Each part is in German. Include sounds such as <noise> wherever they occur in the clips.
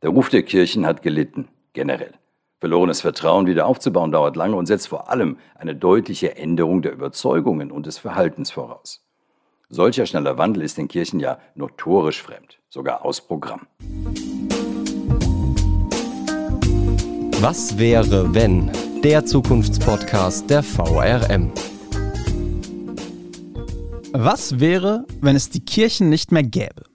Der Ruf der Kirchen hat gelitten, generell. Verlorenes Vertrauen wieder aufzubauen dauert lange und setzt vor allem eine deutliche Änderung der Überzeugungen und des Verhaltens voraus. Solcher schneller Wandel ist den Kirchen ja notorisch fremd, sogar aus Programm. Was wäre, wenn? Der Zukunftspodcast der VRM. Was wäre, wenn es die Kirchen nicht mehr gäbe?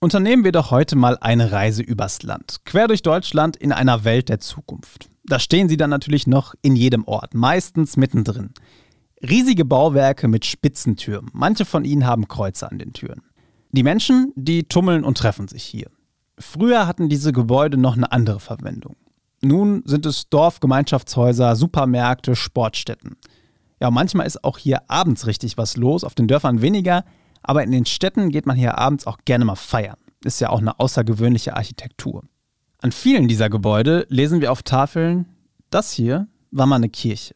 Unternehmen wir doch heute mal eine Reise übers Land, quer durch Deutschland in einer Welt der Zukunft. Da stehen sie dann natürlich noch in jedem Ort, meistens mittendrin. Riesige Bauwerke mit Spitzentürmen, manche von ihnen haben Kreuze an den Türen. Die Menschen, die tummeln und treffen sich hier. Früher hatten diese Gebäude noch eine andere Verwendung. Nun sind es Dorfgemeinschaftshäuser, Supermärkte, Sportstätten. Ja, manchmal ist auch hier abends richtig was los, auf den Dörfern weniger, aber in den Städten geht man hier abends auch gerne mal feiern. Ist ja auch eine außergewöhnliche Architektur. An vielen dieser Gebäude lesen wir auf Tafeln, das hier war mal eine Kirche.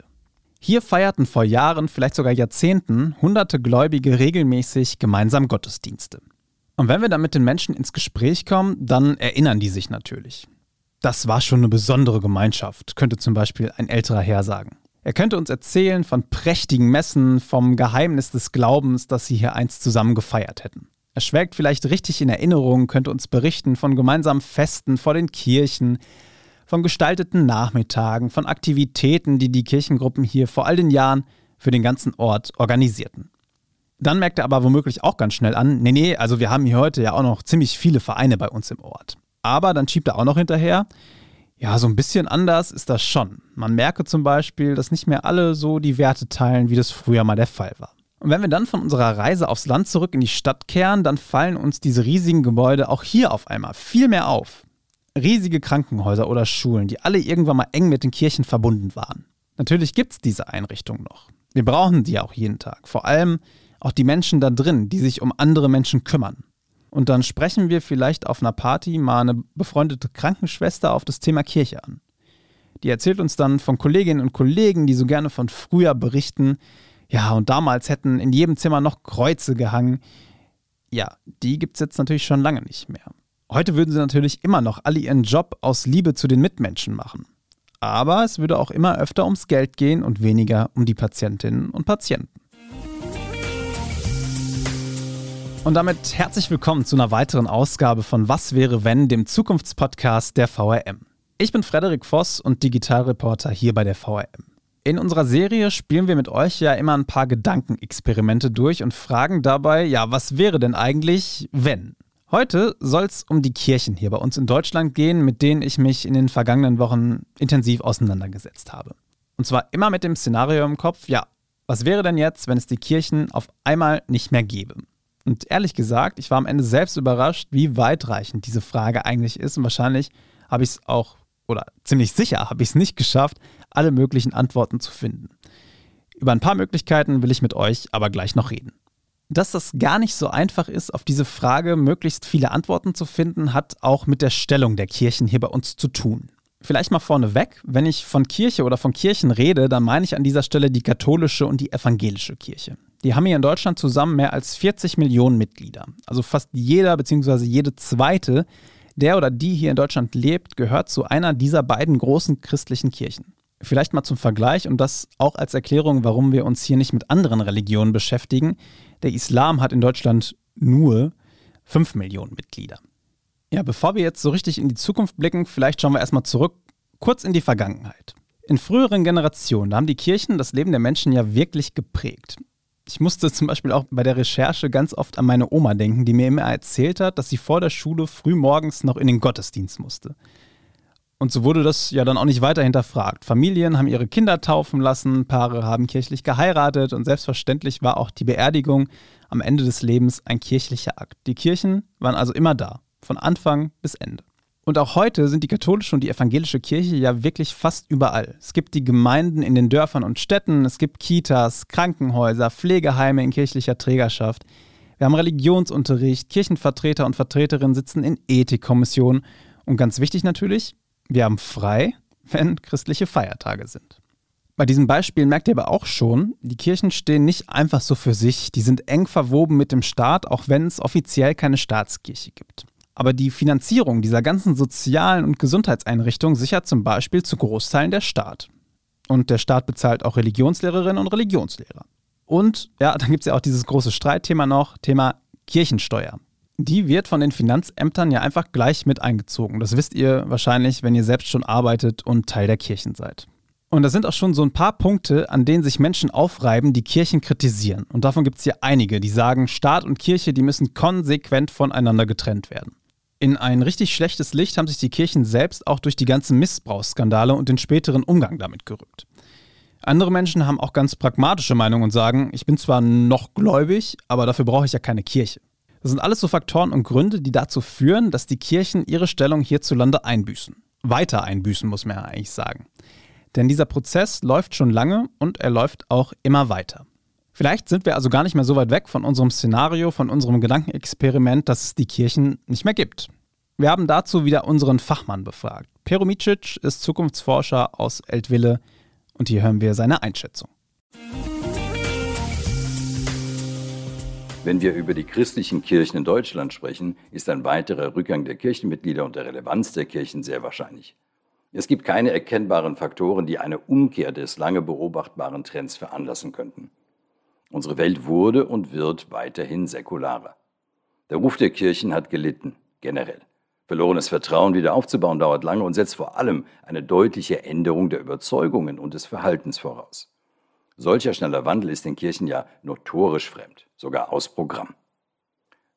Hier feierten vor Jahren, vielleicht sogar Jahrzehnten, hunderte Gläubige regelmäßig gemeinsam Gottesdienste. Und wenn wir dann mit den Menschen ins Gespräch kommen, dann erinnern die sich natürlich. Das war schon eine besondere Gemeinschaft, könnte zum Beispiel ein älterer Herr sagen. Er könnte uns erzählen von prächtigen Messen, vom Geheimnis des Glaubens, das sie hier einst zusammen gefeiert hätten. Er schwelgt vielleicht richtig in Erinnerung, könnte uns berichten von gemeinsamen Festen vor den Kirchen, von gestalteten Nachmittagen, von Aktivitäten, die die Kirchengruppen hier vor all den Jahren für den ganzen Ort organisierten. Dann merkt er aber womöglich auch ganz schnell an, nee, nee, also wir haben hier heute ja auch noch ziemlich viele Vereine bei uns im Ort. Aber dann schiebt er auch noch hinterher, ja, so ein bisschen anders ist das schon. Man merke zum Beispiel, dass nicht mehr alle so die Werte teilen, wie das früher mal der Fall war. Und wenn wir dann von unserer Reise aufs Land zurück in die Stadt kehren, dann fallen uns diese riesigen Gebäude auch hier auf einmal viel mehr auf. Riesige Krankenhäuser oder Schulen, die alle irgendwann mal eng mit den Kirchen verbunden waren. Natürlich gibt es diese Einrichtungen noch. Wir brauchen die auch jeden Tag. Vor allem auch die Menschen da drin, die sich um andere Menschen kümmern. Und dann sprechen wir vielleicht auf einer Party mal eine befreundete Krankenschwester auf das Thema Kirche an. Die erzählt uns dann von Kolleginnen und Kollegen, die so gerne von früher berichten. Ja, und damals hätten in jedem Zimmer noch Kreuze gehangen. Ja, die gibt es jetzt natürlich schon lange nicht mehr. Heute würden sie natürlich immer noch alle ihren Job aus Liebe zu den Mitmenschen machen. Aber es würde auch immer öfter ums Geld gehen und weniger um die Patientinnen und Patienten. Und damit herzlich willkommen zu einer weiteren Ausgabe von Was wäre wenn, dem Zukunftspodcast der VRM. Ich bin Frederik Voss und Digitalreporter hier bei der VRM. In unserer Serie spielen wir mit euch ja immer ein paar Gedankenexperimente durch und fragen dabei, ja, was wäre denn eigentlich, wenn? Heute soll es um die Kirchen hier bei uns in Deutschland gehen, mit denen ich mich in den vergangenen Wochen intensiv auseinandergesetzt habe. Und zwar immer mit dem Szenario im Kopf, ja, was wäre denn jetzt, wenn es die Kirchen auf einmal nicht mehr gäbe? Und ehrlich gesagt, ich war am Ende selbst überrascht, wie weitreichend diese Frage eigentlich ist. Und wahrscheinlich habe ich es auch, oder ziemlich sicher habe ich es nicht geschafft, alle möglichen Antworten zu finden. Über ein paar Möglichkeiten will ich mit euch aber gleich noch reden. Dass das gar nicht so einfach ist, auf diese Frage möglichst viele Antworten zu finden, hat auch mit der Stellung der Kirchen hier bei uns zu tun. Vielleicht mal vorneweg, wenn ich von Kirche oder von Kirchen rede, dann meine ich an dieser Stelle die katholische und die evangelische Kirche. Die haben hier in Deutschland zusammen mehr als 40 Millionen Mitglieder. Also fast jeder bzw. jede zweite, der oder die hier in Deutschland lebt, gehört zu einer dieser beiden großen christlichen Kirchen. Vielleicht mal zum Vergleich und das auch als Erklärung, warum wir uns hier nicht mit anderen Religionen beschäftigen. Der Islam hat in Deutschland nur 5 Millionen Mitglieder. Ja, bevor wir jetzt so richtig in die Zukunft blicken, vielleicht schauen wir erstmal zurück, kurz in die Vergangenheit. In früheren Generationen haben die Kirchen das Leben der Menschen ja wirklich geprägt. Ich musste zum Beispiel auch bei der Recherche ganz oft an meine Oma denken, die mir immer erzählt hat, dass sie vor der Schule früh morgens noch in den Gottesdienst musste. Und so wurde das ja dann auch nicht weiter hinterfragt. Familien haben ihre Kinder taufen lassen, Paare haben kirchlich geheiratet und selbstverständlich war auch die Beerdigung am Ende des Lebens ein kirchlicher Akt. Die Kirchen waren also immer da, von Anfang bis Ende. Und auch heute sind die katholische und die evangelische Kirche ja wirklich fast überall. Es gibt die Gemeinden in den Dörfern und Städten, es gibt Kitas, Krankenhäuser, Pflegeheime in kirchlicher Trägerschaft. Wir haben Religionsunterricht, Kirchenvertreter und Vertreterinnen sitzen in Ethikkommissionen. Und ganz wichtig natürlich, wir haben frei, wenn christliche Feiertage sind. Bei diesem Beispiel merkt ihr aber auch schon, die Kirchen stehen nicht einfach so für sich, die sind eng verwoben mit dem Staat, auch wenn es offiziell keine Staatskirche gibt. Aber die Finanzierung dieser ganzen sozialen und Gesundheitseinrichtungen sichert zum Beispiel zu Großteilen der Staat. Und der Staat bezahlt auch Religionslehrerinnen und Religionslehrer. Und ja, dann gibt es ja auch dieses große Streitthema noch, Thema Kirchensteuer. Die wird von den Finanzämtern ja einfach gleich mit eingezogen. Das wisst ihr wahrscheinlich, wenn ihr selbst schon arbeitet und Teil der Kirchen seid. Und da sind auch schon so ein paar Punkte, an denen sich Menschen aufreiben, die Kirchen kritisieren. Und davon gibt es hier einige, die sagen, Staat und Kirche, die müssen konsequent voneinander getrennt werden. In ein richtig schlechtes Licht haben sich die Kirchen selbst auch durch die ganzen Missbrauchsskandale und den späteren Umgang damit gerückt. Andere Menschen haben auch ganz pragmatische Meinungen und sagen, ich bin zwar noch gläubig, aber dafür brauche ich ja keine Kirche. Das sind alles so Faktoren und Gründe, die dazu führen, dass die Kirchen ihre Stellung hierzulande einbüßen. Weiter einbüßen, muss man ja eigentlich sagen. Denn dieser Prozess läuft schon lange und er läuft auch immer weiter. Vielleicht sind wir also gar nicht mehr so weit weg von unserem Szenario, von unserem Gedankenexperiment, dass es die Kirchen nicht mehr gibt. Wir haben dazu wieder unseren Fachmann befragt. Pero Micic ist Zukunftsforscher aus Eltville und hier hören wir seine Einschätzung. Wenn wir über die christlichen Kirchen in Deutschland sprechen, ist ein weiterer Rückgang der Kirchenmitglieder und der Relevanz der Kirchen sehr wahrscheinlich. Es gibt keine erkennbaren Faktoren, die eine Umkehr des lange beobachtbaren Trends veranlassen könnten. Unsere Welt wurde und wird weiterhin säkularer. Der Ruf der Kirchen hat gelitten, generell. Verlorenes Vertrauen wieder aufzubauen dauert lange und setzt vor allem eine deutliche Änderung der Überzeugungen und des Verhaltens voraus. Solcher schneller Wandel ist den Kirchen ja notorisch fremd, sogar aus Programm.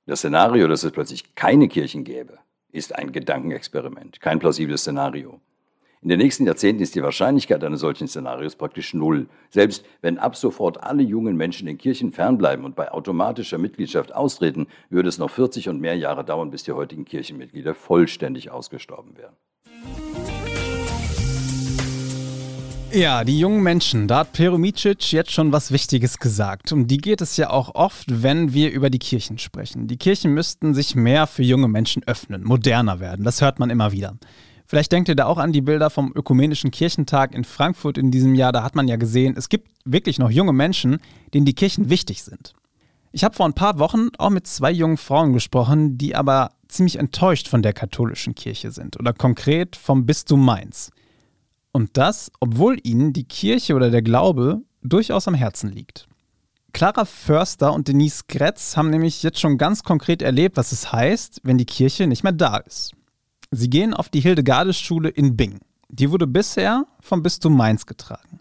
Das Szenario, dass es plötzlich keine Kirchen gäbe, ist ein Gedankenexperiment, kein plausibles Szenario. In den nächsten Jahrzehnten ist die Wahrscheinlichkeit eines solchen Szenarios praktisch null. Selbst wenn ab sofort alle jungen Menschen den Kirchen fernbleiben und bei automatischer Mitgliedschaft austreten, würde es noch 40 und mehr Jahre dauern, bis die heutigen Kirchenmitglieder vollständig ausgestorben wären. Ja, die jungen Menschen, da hat Perumicic jetzt schon was Wichtiges gesagt. Um die geht es ja auch oft, wenn wir über die Kirchen sprechen. Die Kirchen müssten sich mehr für junge Menschen öffnen, moderner werden. Das hört man immer wieder. Vielleicht denkt ihr da auch an die Bilder vom Ökumenischen Kirchentag in Frankfurt in diesem Jahr. Da hat man ja gesehen, es gibt wirklich noch junge Menschen, denen die Kirchen wichtig sind. Ich habe vor ein paar Wochen auch mit zwei jungen Frauen gesprochen, die aber ziemlich enttäuscht von der katholischen Kirche sind oder konkret vom Bistum Mainz. Und das, obwohl ihnen die Kirche oder der Glaube durchaus am Herzen liegt. Clara Förster und Denise Gretz haben nämlich jetzt schon ganz konkret erlebt, was es heißt, wenn die Kirche nicht mehr da ist. Sie gehen auf die Hildegarde-Schule in Bing. Die wurde bisher vom Bistum Mainz getragen.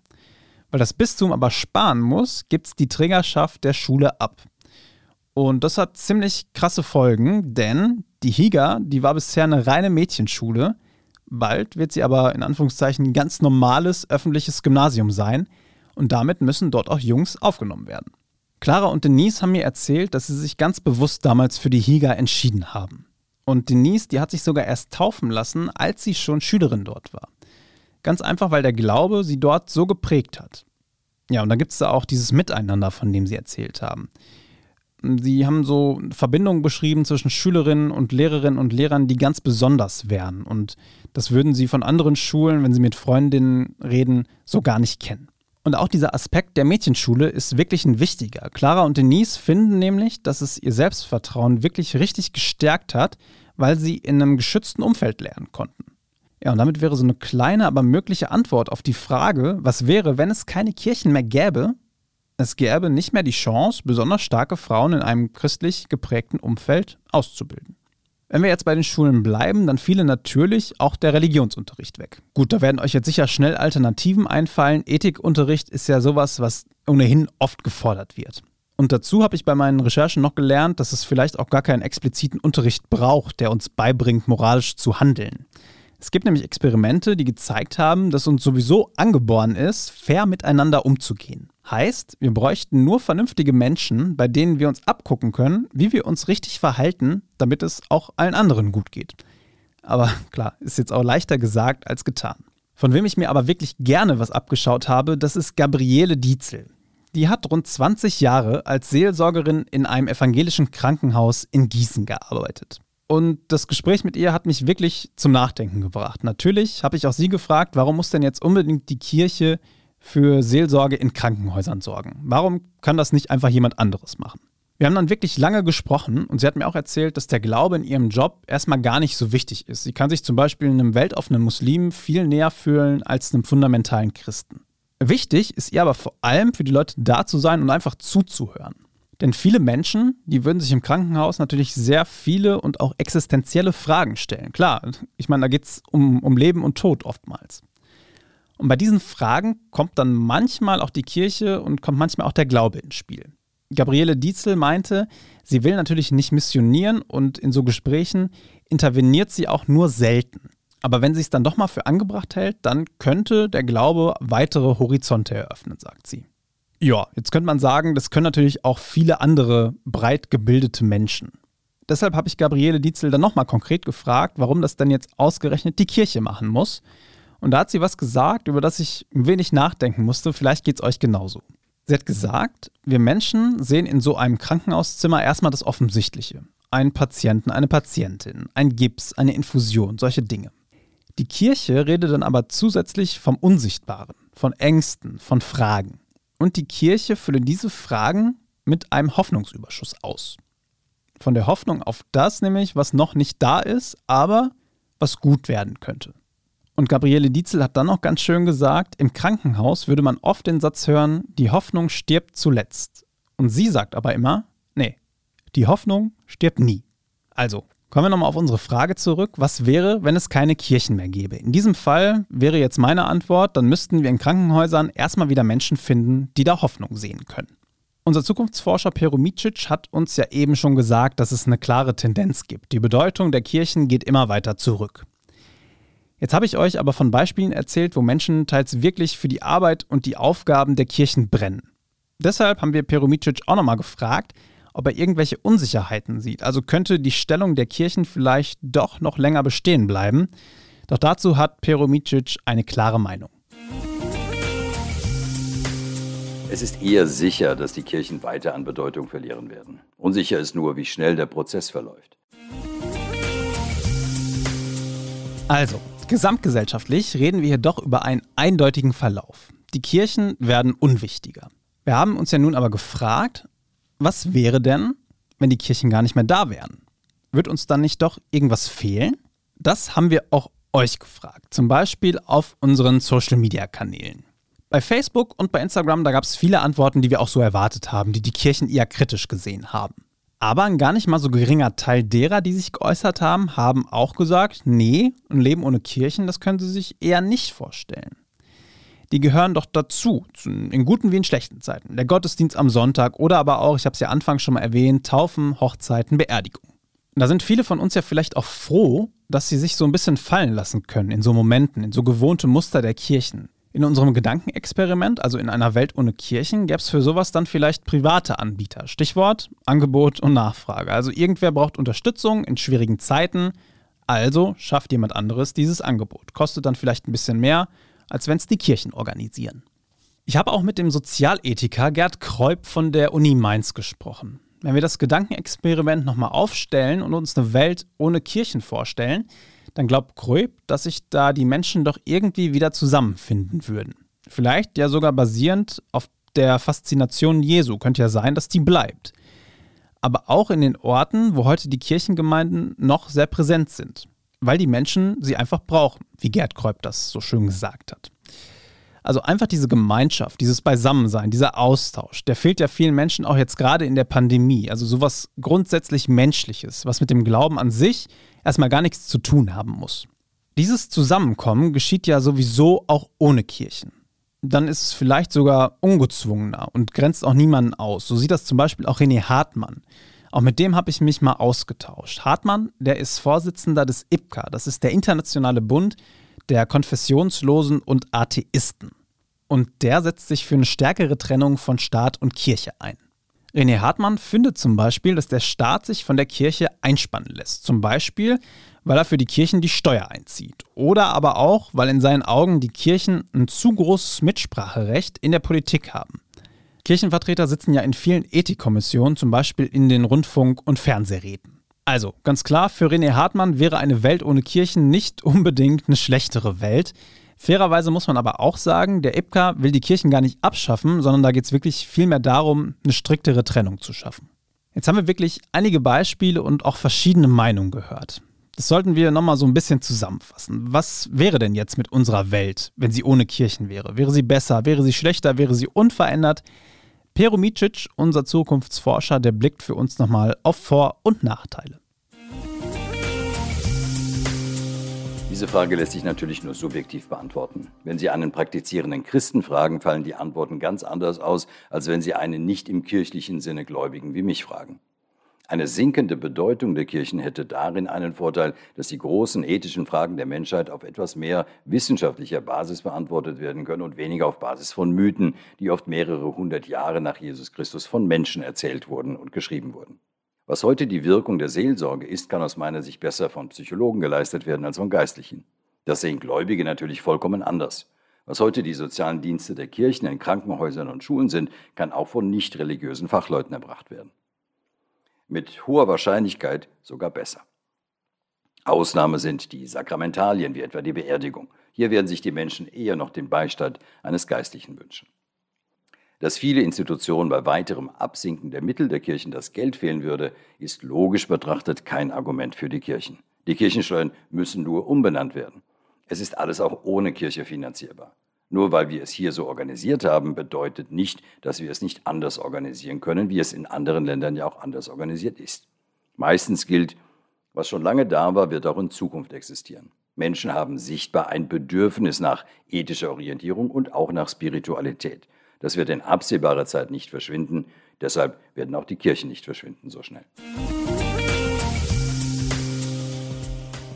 Weil das Bistum aber sparen muss, gibt es die Trägerschaft der Schule ab. Und das hat ziemlich krasse Folgen, denn die Higa, die war bisher eine reine Mädchenschule. Bald wird sie aber in Anführungszeichen ein ganz normales öffentliches Gymnasium sein. Und damit müssen dort auch Jungs aufgenommen werden. Clara und Denise haben mir erzählt, dass sie sich ganz bewusst damals für die Higa entschieden haben. Und Denise, die hat sich sogar erst taufen lassen, als sie schon Schülerin dort war. Ganz einfach, weil der Glaube sie dort so geprägt hat. Ja, und dann gibt es da auch dieses Miteinander, von dem sie erzählt haben. Sie haben so Verbindungen beschrieben zwischen Schülerinnen und Lehrerinnen und Lehrern, die ganz besonders wären. Und das würden sie von anderen Schulen, wenn sie mit Freundinnen reden, so gar nicht kennen. Und auch dieser Aspekt der Mädchenschule ist wirklich ein wichtiger. Clara und Denise finden nämlich, dass es ihr Selbstvertrauen wirklich richtig gestärkt hat, weil sie in einem geschützten Umfeld lernen konnten. Ja, und damit wäre so eine kleine, aber mögliche Antwort auf die Frage, was wäre, wenn es keine Kirchen mehr gäbe? Es gäbe nicht mehr die Chance, besonders starke Frauen in einem christlich geprägten Umfeld auszubilden. Wenn wir jetzt bei den Schulen bleiben, dann fiele natürlich auch der Religionsunterricht weg. Gut, da werden euch jetzt sicher schnell Alternativen einfallen. Ethikunterricht ist ja sowas, was ohnehin oft gefordert wird. Und dazu habe ich bei meinen Recherchen noch gelernt, dass es vielleicht auch gar keinen expliziten Unterricht braucht, der uns beibringt, moralisch zu handeln. Es gibt nämlich Experimente, die gezeigt haben, dass uns sowieso angeboren ist, fair miteinander umzugehen. Heißt, wir bräuchten nur vernünftige Menschen, bei denen wir uns abgucken können, wie wir uns richtig verhalten, damit es auch allen anderen gut geht. Aber <laughs> klar, ist jetzt auch leichter gesagt als getan. Von wem ich mir aber wirklich gerne was abgeschaut habe, das ist Gabriele Dietzel. Die hat rund 20 Jahre als Seelsorgerin in einem evangelischen Krankenhaus in Gießen gearbeitet. Und das Gespräch mit ihr hat mich wirklich zum Nachdenken gebracht. Natürlich habe ich auch sie gefragt, warum muss denn jetzt unbedingt die Kirche für Seelsorge in Krankenhäusern sorgen? Warum kann das nicht einfach jemand anderes machen? Wir haben dann wirklich lange gesprochen und sie hat mir auch erzählt, dass der Glaube in ihrem Job erstmal gar nicht so wichtig ist. Sie kann sich zum Beispiel einem weltoffenen Muslim viel näher fühlen als einem fundamentalen Christen. Wichtig ist ihr aber vor allem für die Leute da zu sein und einfach zuzuhören. Denn viele Menschen, die würden sich im Krankenhaus natürlich sehr viele und auch existenzielle Fragen stellen. Klar, ich meine, da geht es um, um Leben und Tod oftmals. Und bei diesen Fragen kommt dann manchmal auch die Kirche und kommt manchmal auch der Glaube ins Spiel. Gabriele Dietzel meinte, sie will natürlich nicht missionieren und in so Gesprächen interveniert sie auch nur selten. Aber wenn sie es dann doch mal für angebracht hält, dann könnte der Glaube weitere Horizonte eröffnen, sagt sie. Ja, jetzt könnte man sagen, das können natürlich auch viele andere breit gebildete Menschen. Deshalb habe ich Gabriele Dietzel dann nochmal konkret gefragt, warum das denn jetzt ausgerechnet die Kirche machen muss. Und da hat sie was gesagt, über das ich ein wenig nachdenken musste. Vielleicht geht es euch genauso. Sie hat gesagt, wir Menschen sehen in so einem Krankenhauszimmer erstmal das Offensichtliche. Einen Patienten, eine Patientin, ein Gips, eine Infusion, solche Dinge. Die Kirche redet dann aber zusätzlich vom Unsichtbaren, von Ängsten, von Fragen. Und die Kirche füllt diese Fragen mit einem Hoffnungsüberschuss aus. Von der Hoffnung auf das nämlich, was noch nicht da ist, aber was gut werden könnte. Und Gabriele Dietzel hat dann noch ganz schön gesagt, im Krankenhaus würde man oft den Satz hören, die Hoffnung stirbt zuletzt. Und sie sagt aber immer, nee, die Hoffnung stirbt nie. Also, kommen wir nochmal auf unsere Frage zurück. Was wäre, wenn es keine Kirchen mehr gäbe? In diesem Fall wäre jetzt meine Antwort, dann müssten wir in Krankenhäusern erstmal wieder Menschen finden, die da Hoffnung sehen können. Unser Zukunftsforscher Pero Micic hat uns ja eben schon gesagt, dass es eine klare Tendenz gibt. Die Bedeutung der Kirchen geht immer weiter zurück. Jetzt habe ich euch aber von Beispielen erzählt, wo Menschen teils wirklich für die Arbeit und die Aufgaben der Kirchen brennen. Deshalb haben wir Peromicic auch nochmal gefragt, ob er irgendwelche Unsicherheiten sieht. Also könnte die Stellung der Kirchen vielleicht doch noch länger bestehen bleiben. Doch dazu hat Peromicic eine klare Meinung. Es ist eher sicher, dass die Kirchen weiter an Bedeutung verlieren werden. Unsicher ist nur, wie schnell der Prozess verläuft. Also, Gesamtgesellschaftlich reden wir hier doch über einen eindeutigen Verlauf. Die Kirchen werden unwichtiger. Wir haben uns ja nun aber gefragt, was wäre denn, wenn die Kirchen gar nicht mehr da wären? Wird uns dann nicht doch irgendwas fehlen? Das haben wir auch euch gefragt, zum Beispiel auf unseren Social-Media-Kanälen. Bei Facebook und bei Instagram, da gab es viele Antworten, die wir auch so erwartet haben, die die Kirchen eher kritisch gesehen haben. Aber ein gar nicht mal so geringer Teil derer, die sich geäußert haben, haben auch gesagt, nee, ein Leben ohne Kirchen, das können sie sich eher nicht vorstellen. Die gehören doch dazu, in guten wie in schlechten Zeiten. Der Gottesdienst am Sonntag oder aber auch, ich habe es ja anfangs schon mal erwähnt, Taufen, Hochzeiten, Beerdigungen. Da sind viele von uns ja vielleicht auch froh, dass sie sich so ein bisschen fallen lassen können in so Momenten, in so gewohnte Muster der Kirchen. In unserem Gedankenexperiment, also in einer Welt ohne Kirchen, gäbe es für sowas dann vielleicht private Anbieter. Stichwort Angebot und Nachfrage. Also irgendwer braucht Unterstützung in schwierigen Zeiten, also schafft jemand anderes dieses Angebot. Kostet dann vielleicht ein bisschen mehr, als wenn es die Kirchen organisieren. Ich habe auch mit dem Sozialethiker Gerd Kreup von der Uni Mainz gesprochen. Wenn wir das Gedankenexperiment nochmal aufstellen und uns eine Welt ohne Kirchen vorstellen, dann glaubt Kröp, dass sich da die Menschen doch irgendwie wieder zusammenfinden würden. Vielleicht ja sogar basierend auf der Faszination Jesu. Könnte ja sein, dass die bleibt. Aber auch in den Orten, wo heute die Kirchengemeinden noch sehr präsent sind. Weil die Menschen sie einfach brauchen, wie Gerd Kreup das so schön gesagt hat. Also einfach diese Gemeinschaft, dieses Beisammensein, dieser Austausch, der fehlt ja vielen Menschen auch jetzt gerade in der Pandemie. Also sowas grundsätzlich Menschliches, was mit dem Glauben an sich erstmal gar nichts zu tun haben muss. Dieses Zusammenkommen geschieht ja sowieso auch ohne Kirchen. Dann ist es vielleicht sogar ungezwungener und grenzt auch niemanden aus. So sieht das zum Beispiel auch René Hartmann. Auch mit dem habe ich mich mal ausgetauscht. Hartmann, der ist Vorsitzender des IPCA, das ist der internationale Bund der Konfessionslosen und Atheisten. Und der setzt sich für eine stärkere Trennung von Staat und Kirche ein. René Hartmann findet zum Beispiel, dass der Staat sich von der Kirche einspannen lässt. Zum Beispiel, weil er für die Kirchen die Steuer einzieht. Oder aber auch, weil in seinen Augen die Kirchen ein zu großes Mitspracherecht in der Politik haben. Kirchenvertreter sitzen ja in vielen Ethikkommissionen, zum Beispiel in den Rundfunk- und Fernsehräten. Also, ganz klar, für René Hartmann wäre eine Welt ohne Kirchen nicht <laughs> unbedingt eine schlechtere Welt. Fairerweise muss man aber auch sagen, der IPCA will die Kirchen gar nicht abschaffen, sondern da geht es wirklich vielmehr darum, eine striktere Trennung zu schaffen. Jetzt haben wir wirklich einige Beispiele und auch verschiedene Meinungen gehört. Das sollten wir nochmal so ein bisschen zusammenfassen. Was wäre denn jetzt mit unserer Welt, wenn sie ohne Kirchen wäre? Wäre sie besser? Wäre sie schlechter? Wäre sie unverändert? Pero Micic, unser Zukunftsforscher, der blickt für uns nochmal auf Vor- und Nachteile. Diese Frage lässt sich natürlich nur subjektiv beantworten. Wenn Sie einen praktizierenden Christen fragen, fallen die Antworten ganz anders aus, als wenn Sie einen nicht im kirchlichen Sinne Gläubigen wie mich fragen. Eine sinkende Bedeutung der Kirchen hätte darin einen Vorteil, dass die großen ethischen Fragen der Menschheit auf etwas mehr wissenschaftlicher Basis beantwortet werden können und weniger auf Basis von Mythen, die oft mehrere hundert Jahre nach Jesus Christus von Menschen erzählt wurden und geschrieben wurden. Was heute die Wirkung der Seelsorge ist, kann aus meiner Sicht besser von Psychologen geleistet werden als von Geistlichen. Das sehen Gläubige natürlich vollkommen anders. Was heute die sozialen Dienste der Kirchen in Krankenhäusern und Schulen sind, kann auch von nicht religiösen Fachleuten erbracht werden. Mit hoher Wahrscheinlichkeit sogar besser. Ausnahme sind die Sakramentalien, wie etwa die Beerdigung. Hier werden sich die Menschen eher noch den Beistand eines Geistlichen wünschen. Dass viele Institutionen bei weiterem Absinken der Mittel der Kirchen das Geld fehlen würde, ist logisch betrachtet kein Argument für die Kirchen. Die Kirchensteuern müssen nur umbenannt werden. Es ist alles auch ohne Kirche finanzierbar. Nur weil wir es hier so organisiert haben, bedeutet nicht, dass wir es nicht anders organisieren können, wie es in anderen Ländern ja auch anders organisiert ist. Meistens gilt, was schon lange da war, wird auch in Zukunft existieren. Menschen haben sichtbar ein Bedürfnis nach ethischer Orientierung und auch nach Spiritualität. Das wird in absehbarer Zeit nicht verschwinden. Deshalb werden auch die Kirchen nicht verschwinden so schnell.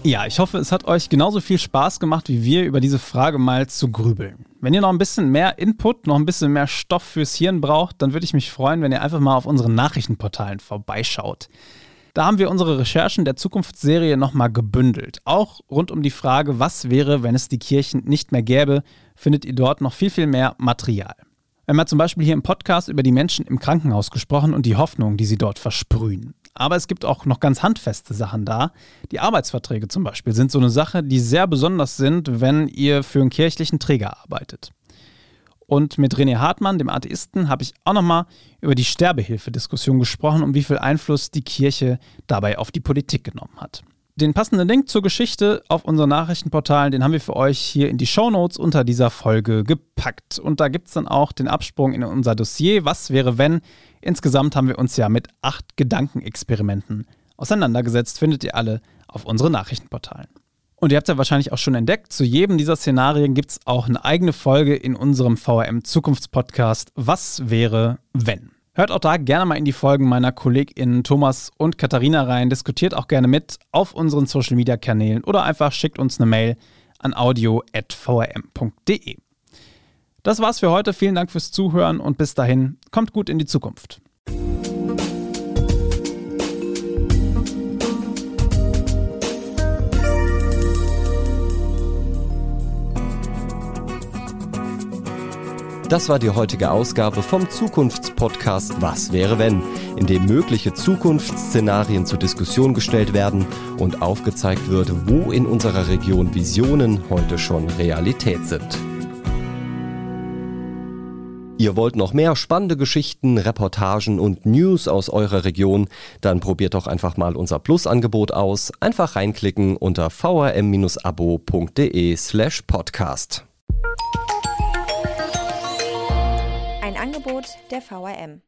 Ja, ich hoffe, es hat euch genauso viel Spaß gemacht wie wir, über diese Frage mal zu grübeln. Wenn ihr noch ein bisschen mehr Input, noch ein bisschen mehr Stoff fürs Hirn braucht, dann würde ich mich freuen, wenn ihr einfach mal auf unseren Nachrichtenportalen vorbeischaut. Da haben wir unsere Recherchen der Zukunftsserie nochmal gebündelt. Auch rund um die Frage, was wäre, wenn es die Kirchen nicht mehr gäbe, findet ihr dort noch viel, viel mehr Material. Wir haben ja zum Beispiel hier im Podcast über die Menschen im Krankenhaus gesprochen und die Hoffnung, die sie dort versprühen. Aber es gibt auch noch ganz handfeste Sachen da. Die Arbeitsverträge zum Beispiel sind so eine Sache, die sehr besonders sind, wenn ihr für einen kirchlichen Träger arbeitet. Und mit René Hartmann, dem Atheisten, habe ich auch nochmal über die Sterbehilfediskussion gesprochen und wie viel Einfluss die Kirche dabei auf die Politik genommen hat. Den passenden Link zur Geschichte auf unseren Nachrichtenportalen, den haben wir für euch hier in die Shownotes unter dieser Folge gepackt. Und da gibt es dann auch den Absprung in unser Dossier. Was wäre, wenn? Insgesamt haben wir uns ja mit acht Gedankenexperimenten auseinandergesetzt. Findet ihr alle auf unseren Nachrichtenportalen. Und ihr habt ja wahrscheinlich auch schon entdeckt, zu jedem dieser Szenarien gibt es auch eine eigene Folge in unserem VRM Zukunftspodcast. Was wäre, wenn? Hört auch da gerne mal in die Folgen meiner KollegInnen Thomas und Katharina rein. Diskutiert auch gerne mit auf unseren Social Media Kanälen oder einfach schickt uns eine Mail an audio.vrm.de. Das war's für heute. Vielen Dank fürs Zuhören und bis dahin, kommt gut in die Zukunft. Das war die heutige Ausgabe vom Zukunftspodcast Was wäre wenn, in dem mögliche Zukunftsszenarien zur Diskussion gestellt werden und aufgezeigt wird, wo in unserer Region Visionen heute schon Realität sind. Ihr wollt noch mehr spannende Geschichten, Reportagen und News aus eurer Region? Dann probiert doch einfach mal unser Plus-Angebot aus. Einfach reinklicken unter vrm-abo.de slash podcast. Angebot der VRM.